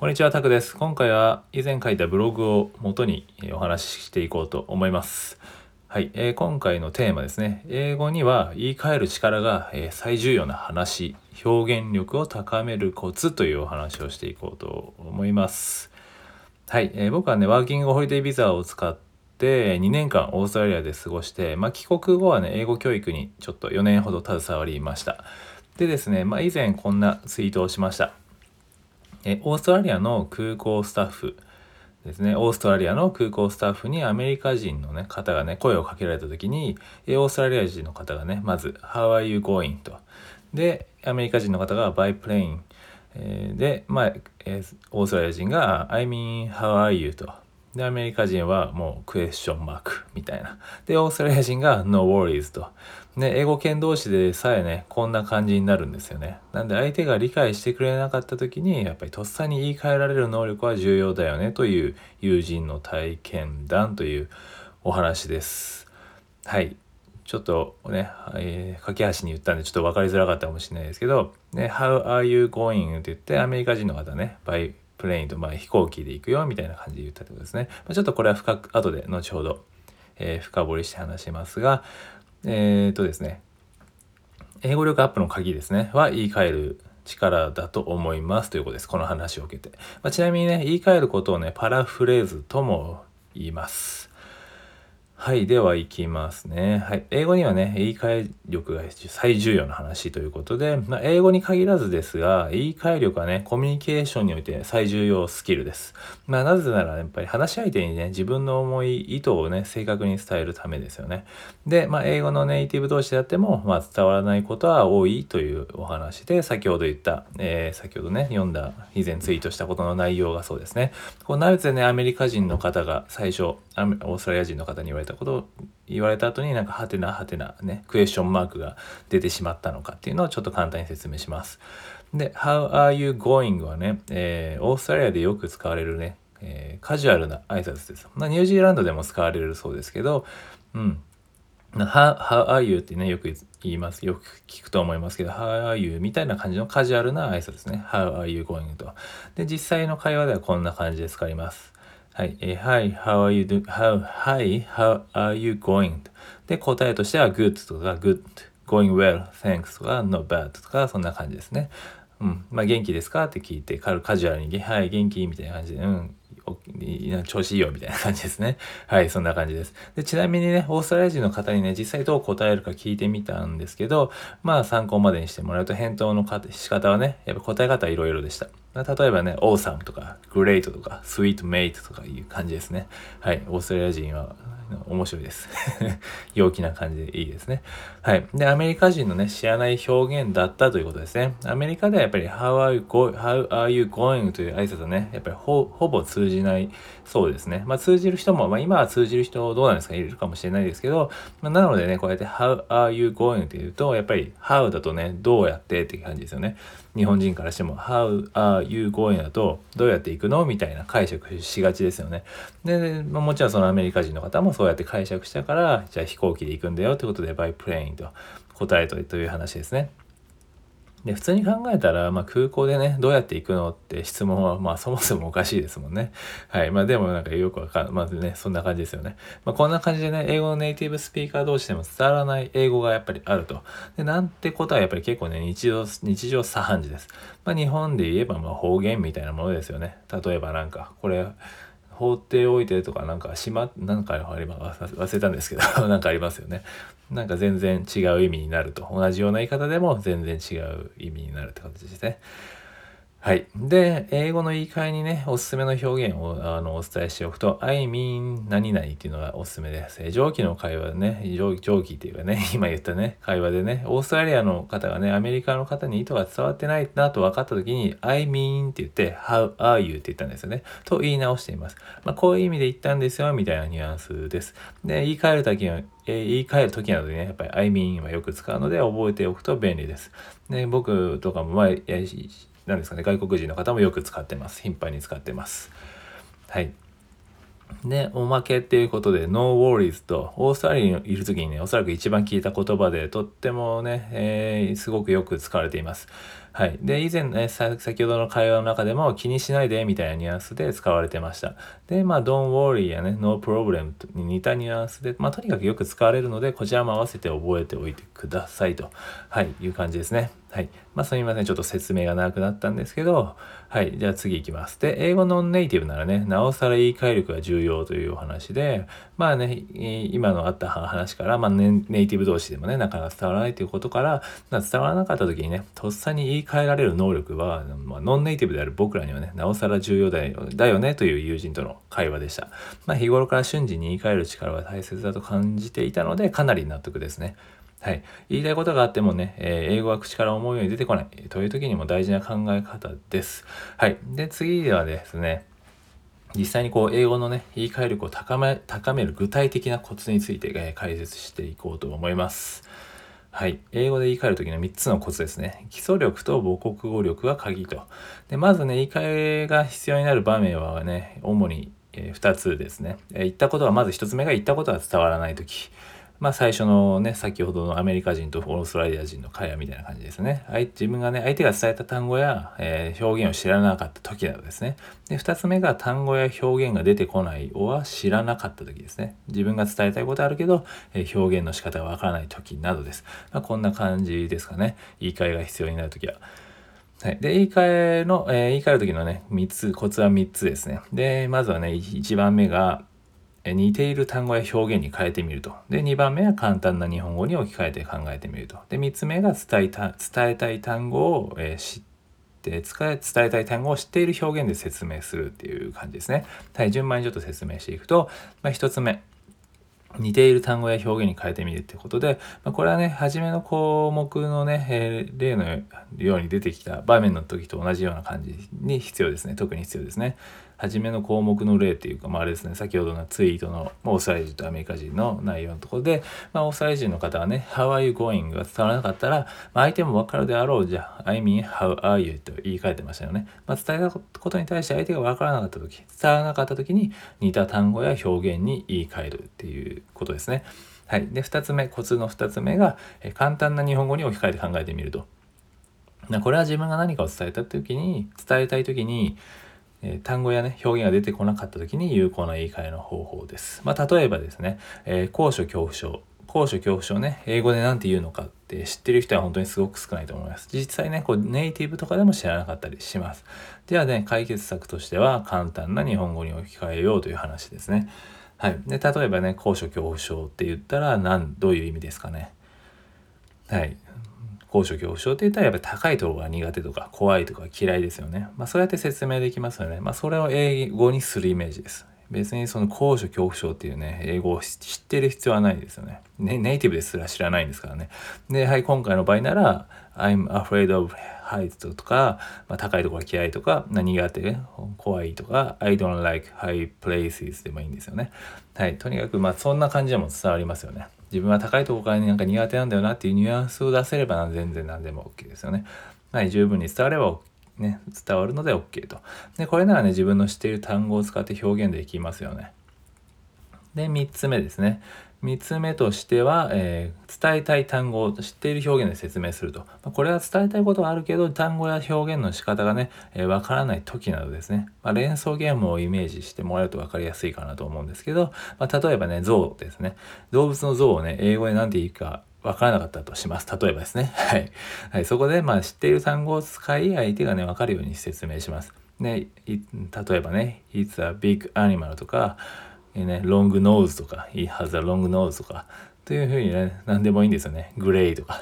こんにちは、タクです。今回は以前書いたブログを元にお話ししていこうと思います。はい、えー、今回のテーマですね。英語には言い換える力が、え、最重要な話、表現力を高めるコツというお話をしていこうと思います。はい、えー、僕はね、ワーキングホリデービザを使って2年間オーストラリアで過ごして、まあ、帰国後はね、英語教育にちょっと4年ほど携わりました。でですね、まあ、以前こんなツイートをしました。えオーストラリアの空港スタッフですね、オーストラリアの空港スタッフにアメリカ人の、ね、方がね、声をかけられた時に、えオーストラリア人の方がね、まず、How are you going? と。で、アメリカ人の方が by plane。えー、で、まあ、えー、オーストラリア人が I mean, how are you? と。で、アメリカ人はもうクエスチョンマークみたいな。で、オーストラリア人が No worries と。で、英語圏同士でさえね、こんな感じになるんですよね。なんで相手が理解してくれなかった時に、やっぱりとっさに言い換えられる能力は重要だよねという友人の体験談というお話です。はい。ちょっとね、えー、架け橋に言ったんでちょっと分かりづらかったかもしれないですけど、ね、How are you going? って言ってアメリカ人の方ね、by プレインと、まあ、飛行機で行くよみたいな感じで言ったってことですね。まあ、ちょっとこれは深く後で後ほど、えー、深掘りして話しますが、えー、っとですね、英語力アップの鍵ですね、は言い換える力だと思いますということです。この話を受けて。まあ、ちなみにね、言い換えることをね、パラフレーズとも言います。はい。では、いきますね。はい。英語にはね、言い換え力が最重要な話ということで、まあ、英語に限らずですが、言い換え力はね、コミュニケーションにおいて最重要スキルです。まあ、なぜなら、やっぱり話し相手にね、自分の思い、意図をね、正確に伝えるためですよね。で、まあ、英語のネイティブ同士であっても、まあ、伝わらないことは多いというお話で、先ほど言った、えー、先ほどね、読んだ、以前ツイートしたことの内容がそうですね。こうなぜね、アメリカ人の方が最初、オーストラリア人の方に言われたことを言われた後になんかハテナハテナねクエスチョンマークが出てしまったのかっていうのをちょっと簡単に説明します。で How are you going? はね、えー、オーストラリアでよく使われるね、えー、カジュアルな挨拶です。まあ、ニュージーランドでも使われるそうですけど、うん。How, how are you? ってね、よく言います。よく聞くと思いますけど、How are you? みたいな感じのカジュアルな挨拶ですね。How are you going? と。で、実際の会話ではこんな感じで使います。はい。えー、Hi, how are you do? How, hi, how are you going? で、答えとしては good とか good, going well, thanks とか not bad とかそんな感じですね。うん。まあ、元気ですかって聞いて、カジュアルに、はい、元気みたいな感じで、うん、調子いいよみたいな感じですね。はい、そんな感じです。でちなみにね、オーストラリア人の方にね、実際どう答えるか聞いてみたんですけど、まあ参考までにしてもらうと返答の仕方はね、やっぱ答え方はいろいろでした。例えばね、awesome とか great とか sweet mate とかいう感じですね。はい、オーストラリア人は面白いです。陽気な感じでいいですね。はい。で、アメリカ人のね、知らない表現だったということですね。アメリカではやっぱり How are you, go How are you going? という挨拶はね、やっぱりほぼ通じないそうですね。まあ通じる人も、まあ今は通じる人どうなんですかいるかもしれないですけど、まあ、なのでね、こうやって How are you going? って言うと、やっぱり How だとね、どうやってって感じですよね。日本人からしても How are you going? だとどうやって行くの？みたいな解釈しがちですよね。で、まあ、もちろんそのアメリカ人の方もそうやって解釈したから、じゃあ飛行機で行くんだよってことで by plane と答えという話ですね。で、普通に考えたら、まあ、空港でね、どうやって行くのって質問は、まあ、そもそもおかしいですもんね。はい。まあ、でもなんかよくわかんまずね、そんな感じですよね。まあ、こんな感じでね、英語のネイティブスピーカー同士でも伝わらない英語がやっぱりあると。で、なんてことはやっぱり結構ね、日常、日常茶飯事です。まあ、日本で言えば、まあ、方言みたいなものですよね。例えばなんか、これ、放っておいてとかなんかしま、なんかありま忘れたんですけど なんかありますよね。なんか全然違う意味になると。同じような言い方でも全然違う意味になるって感じですね。はい。で、英語の言い換えにね、おすすめの表現をあのお伝えしておくと、I mean 何々っていうのがおすすめです。上記の会話でね、上上記っていうかね、今言ったね、会話でね、オーストラリアの方がね、アメリカの方に意図が伝わってないなと分かった時に、I mean って言って、How are you って言ったんですよね。と言い直しています。まあ、こういう意味で言ったんですよ、みたいなニュアンスです。で、言い換える時は、え、言い換える時などにね、やっぱり I mean はよく使うので覚えておくと便利です。で、僕とかも、まあ、なんですかね、外国人の方もよく使ってます。頻繁に使ってます。はい。で、おまけっていうことで、No Worries と、オーストラリアにいる時にね、おそらく一番聞いた言葉で、とってもね、えー、すごくよく使われています。はい。で、以前ね、先ほどの会話の中でも気にしないでみたいなニュアンスで使われてました。で、まあ、don't worry やね、no problem に似たニュアンスで、まあ、とにかくよく使われるので、こちらも合わせて覚えておいてくださいと、はい、いう感じですね。はい。まあ、すみません。ちょっと説明が長くなったんですけど、はい。じゃあ次行きます。で、英語ノンネイティブならね、なおさら言い換え力が重要というお話で、まあね、今のあった話から、まあ、ネイティブ同士でもね、なかなか伝わらないということから、伝わらなかった時にね、とっさに言い換えられる能力は、まあ、ノンネイティブである僕らにはね、なおさら重要だよだよねという友人との会話でした。まあ、日頃から瞬時に言い換える力は大切だと感じていたので、かなり納得ですね。はい。言いたいことがあってもね、えー、英語は口から思うように出てこないという時にも大事な考え方です。はい。で、次ではですね、実際にこう英語のね、言い換え力を高め高める具体的なコツについて、えー、解説していこうと思います。はい。英語で言い換える時の3つのコツですね。基礎力と母国語力が鍵と。で、まずね、言い換えが必要になる場面はね、主に、えー、2つですね。えー、言ったことは、まず1つ目が言ったことが伝わらない時。まあ最初のね、先ほどのアメリカ人とオーストラリア人の会話みたいな感じですね。自分がね、相手が伝えた単語や、えー、表現を知らなかった時などですね。で、二つ目が単語や表現が出てこないをは知らなかった時ですね。自分が伝えたいことあるけど、えー、表現の仕方がわからない時などです。まあ、こんな感じですかね。言い換えが必要になる時は。はい。で、言い換えの、えー、言い換える時のね、三つ、コツは三つですね。で、まずはね、一番目が、似ている単語や表現に変えてみると。で、2番目は簡単な日本語に置き換えて考えてみると。で、3つ目が伝えた伝えたい単語を、えー、知って伝えたい単語を知っている表現で説明するっていう感じですね。はい、順番にちょっと説明していくと、まあ、1つ目。似ている単語や表現に変えてみるってことで、まあ、これはね、初めの項目のね、えー、例のように出てきた場面の時と同じような感じに必要ですね。特に必要ですね。初めの項目の例っていうか、まあ、あれですね、先ほどのツイートのオーストラリア人とアメリカ人の内容のところで、まあ、オーストラリア人の方はね、How are you going? が伝わらなかったら、まあ、相手もわかるであろう、じゃあ、I mean, how are you? と言い換えてましたよね。まあ、伝えたことに対して相手がわからなかった時、伝わらなかった時に似た単語や表現に言い換えるっていうことですね。はい。で、2つ目、コツの2つ目が、え簡単な日本語に置き換えて考えてみると。これは自分が何かを伝えた時に、伝えたい時に、え、単語やね、表現が出てこなかった時に有効な言い換えの方法です。まあ、例えばですね、えー、高所恐怖症。高所恐怖症ね、英語で何て言うのかって知ってる人は本当にすごく少ないと思います。実際ね、こうネイティブとかでも知らなかったりします。ではね、解決策としては簡単な日本語に置き換えようという話ですね。はい。で、例えばね、高所恐怖症って言ったら何、どういう意味ですかね。はい。高所恐怖症って言ったらやっぱり高いところが苦手とか怖いとか嫌いですよね。まあそうやって説明できますよね。まあそれを英語にするイメージです。別にその高所恐怖症っていうね、英語を知ってる必要はないですよね。ねネイティブですら知らないんですからね。で、はい、今回の場合なら、I'm afraid of heights とか、まあ、高いところが嫌いとか、苦手、怖いとか、I don't like high places でもいいんですよね。はい、とにかく、まあそんな感じでも伝わりますよね。自分は高いとこからなんか苦手なんだよなっていうニュアンスを出せれば全然何でも OK ですよね。はい、十分に伝わればね、伝わるので OK と。で、これならね、自分の知っている単語を使って表現できますよね。で、3つ目ですね。3つ目としては、えー、伝えたい単語を知っている表現で説明すると。まこれは伝えたいことはあるけど、単語や表現の仕方がね、えー、わからない時などですね。まあ、連想ゲームをイメージしてもらうと分かりやすいかなと思うんですけど、まあ、例えばね、象ですね。動物の象をね、英語で何て言うかわからなかったとします。例えばですね。はい。はい、そこで、まあ、知っている単語を使い、相手がね、わかるように説明します。ね、例えばね、It's a big animal とか、ね、ロングノーズとか、He has a long nose とか、というふうにね、何でもいいんですよね。グレイとか、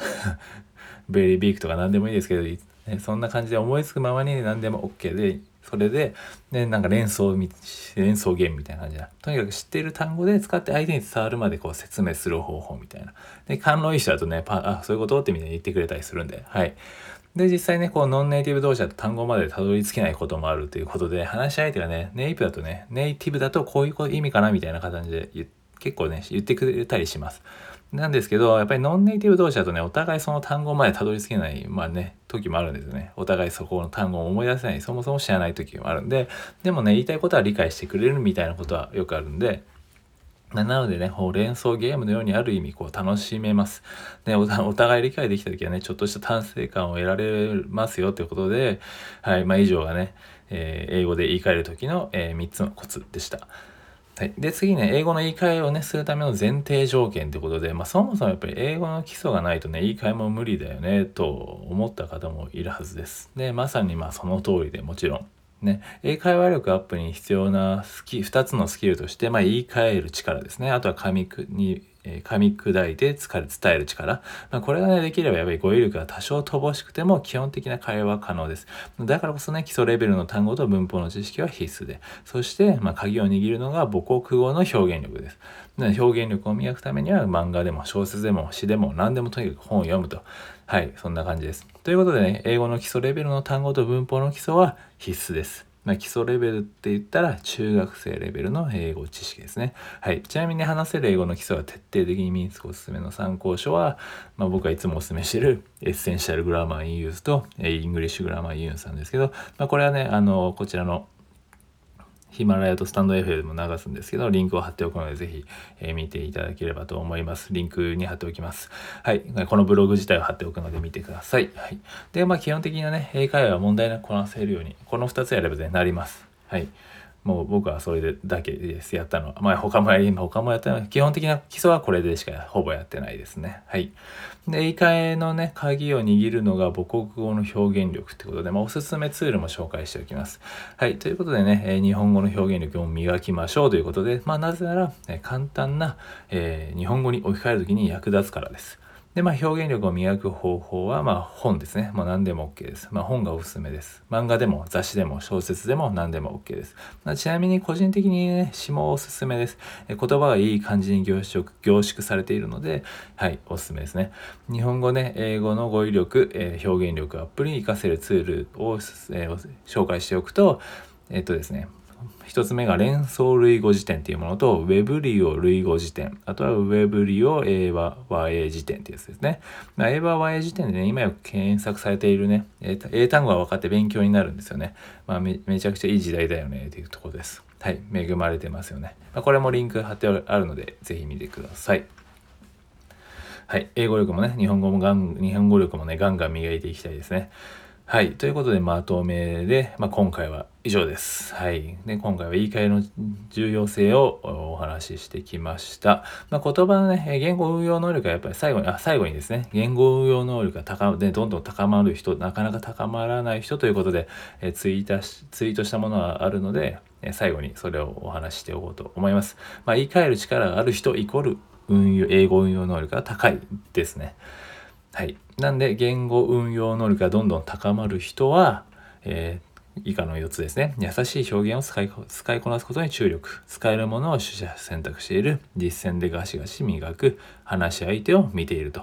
ベリービークとか何でもいいですけど、ね、そんな感じで思いつくままに何でも OK で、それで、ね、なんか連想、連想ゲームみたいな感じだ。とにかく知っている単語で使って相手に伝わるまでこう説明する方法みたいな。で、勘のいい人だとね、パあ、そういうこと？ってみんな言ってくれたりするんで、はい。で、実際ね、こう、ノンネイティブ同士だと単語までたどり着けないこともあるということで、話し相手がね、ネイティブだとね、ネイティブだとこういう意味かなみたいな形で結構ね、言ってくれたりします。なんですけど、やっぱりノンネイティブ同士だとね、お互いその単語までたどり着けない、まあね、時もあるんですよね。お互いそこの単語を思い出せない、そもそも知らない時もあるんで、でもね、言いたいことは理解してくれるみたいなことはよくあるんで、なのでね、連想ゲームのようにある意味こう楽しめます。でお、お互い理解できた時はね、ちょっとした達成感を得られますよということで、はい、まあ以上がね、えー、英語で言い換える時の、えー、3つのコツでした。はい、で次ね英語の言い換えをねするための前提条件ということで、まあ、そもそもやっぱり英語の基礎がないとね言い換えも無理だよねと思った方もいるはずです。でまさにまあその通りでもちろん。ね、英会話力アップに必要なスキ2つのスキルとして、まあ、言い換える力ですね。あとは紙にえ噛み砕いて伝える力、まあ、これがねできればやっぱり語彙力が多少乏しくても基本的な会話は可能です。だからこそね基礎レベルの単語と文法の知識は必須で。そして、まあ、鍵を握るのが母国語の表現力です。表現力を磨くためには漫画でも小説でも詩でも何でもとにかく本を読むと。はいそんな感じです。ということでね英語の基礎レベルの単語と文法の基礎は必須です。まあ、基礎レベルって言ったら中学生レベルの英語知識ですね。はい。ちなみに話せる英語の基礎は徹底的に身につくおすすめの参考書は、まあ、僕はいつもおすすめしてる Essential Grammar in Use と English Grammar in Use なんですけど、まあ、これはね、あの、こちらのヒマラヤとスタンド FM も流すんですけど、リンクを貼っておくので、ぜひ、えー、見ていただければと思います。リンクに貼っておきます。はい。このブログ自体を貼っておくので見てください。はい。で、まあ、基本的なね、英会話は問題なくこなせるように、この2つやればね、なります。はい。もう僕はそれでだけですやったのは。まあ他もやり、他もやったの基本的な基礎はこれでしかほぼやってないですね。はい。で、言い換えのね、鍵を握るのが母国語の表現力ってことで、まあおすすめツールも紹介しておきます。はい。ということでね、え日本語の表現力を磨きましょうということで、まあなぜなら、え簡単な、えー、日本語に置き換えるときに役立つからです。で、まあ、表現力を磨く方法は、まあ、本ですね。もう何でも OK です。まあ、本がおすすめです。漫画でも雑誌でも小説でも何でも OK です。まあ、ちなみに個人的にね、詩もおすすめです。言葉がいい感じに凝縮凝縮されているので、はい、おすすめですね。日本語ね、英語の語彙力、えー、表現力アップに活かせるツールを、えー、紹介しておくと、えっとですね、一つ目が連想類語辞典っていうものと、ウェブリオ類語辞典、あとはウェブリオ英和和英辞典ってやつですね。まあ、英和和英辞典でね、今よく検索されているね、英単語が分かって勉強になるんですよね。まあめ、めちゃくちゃいい時代だよねっていうところです。はい、恵まれてますよね。まあ、これもリンク貼ってあるので、ぜひ見てください。はい、英語力もね、日本語もガン、日本語力もね、ガンガン磨いていきたいですね。はい。ということで、まとめで、まあ、今回は以上です。はい。で、今回は言い換えの重要性をお話ししてきました。まあ、言葉のね、言語運用能力がやっぱり最後に、あ、最後にですね、言語運用能力が高で、どんどん高まる人、なかなか高まらない人ということで、えツイートし、ツイートしたものはあるので、最後にそれをお話ししておこうと思います。まあ、言い換える力がある人イコール運用、英語運用能力が高いですね。はい。なんで、言語運用能力がどんどん高まる人は、えー、以下の4つですね。優しい表現を使い使いこなすことに注力。使えるものを取捨選択している。実践でガシガシ磨く。話し相手を見ていると。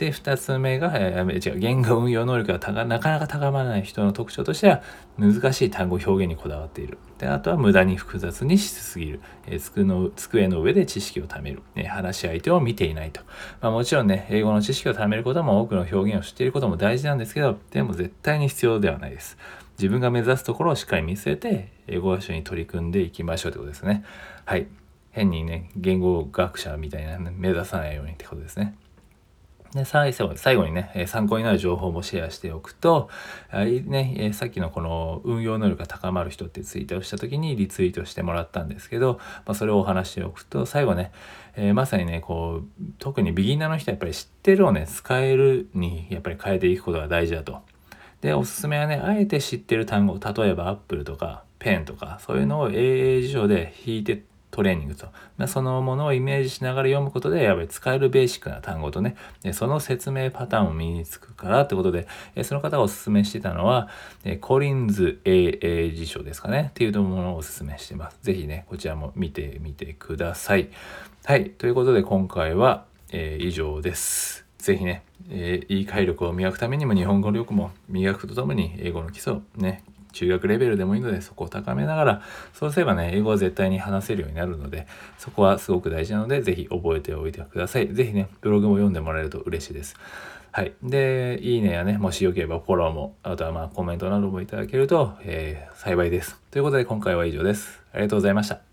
で、2つ目が、えー、違う、言語運用能力がなかなか高まらない人の特徴としては、難しい単語表現にこだわっている。で、あとは無駄に複雑にしすぎる。えー、机の机の上で知識を貯める。えー、話し相手を見ていないと。まあ、もちろんね、英語の知識を貯めることも多くの表現を知っていることも大事なんですけど、でも絶対に必要ではないです。自分が目指すところをしっかり見据えて、英語学習に取り組んでいきましょうということですね。はい。変にね、言語学者みたいな、目指さないようにってことですね。で最後最後にね、参考になる情報もシェアしておくと、ね、さっきのこの運用能力が高まる人ってツイートをした時にリツイートしてもらったんですけど、まあ、それをお話しておくと、最後ね、えー、まさにね、こう、特にビギナーの人はやっぱり知ってるをね、使えるにやっぱり変えていくことが大事だと。で、おすすめはね、あえて知ってる単語、例えばアップルとかペンとか、そういうのを英英辞書で引いてトレーニングと。まあ、そのものをイメージしながら読むことで、やっぱり使えるベーシックな単語とね、その説明パターンを身につくからってことで、その方がおすすめしてたのは、コリンズ AA 辞書ですかね、っていうものをおすすめしてます。ぜひね、こちらも見てみてください。はい。ということで、今回は、えー、以上です。ぜひね、えー、言い換え力を磨くためにも日本語力も磨くとともに英語の基礎をね、中学レベルでもいいのでそこを高めながらそうすればね英語は絶対に話せるようになるのでそこはすごく大事なので是非覚えておいてください是非ねブログも読んでもらえると嬉しいですはい。で、いいねやね、もしよければフォローも、あとはまあコメントなどもいただけると、えー、幸いです。ということで今回は以上です。ありがとうございました。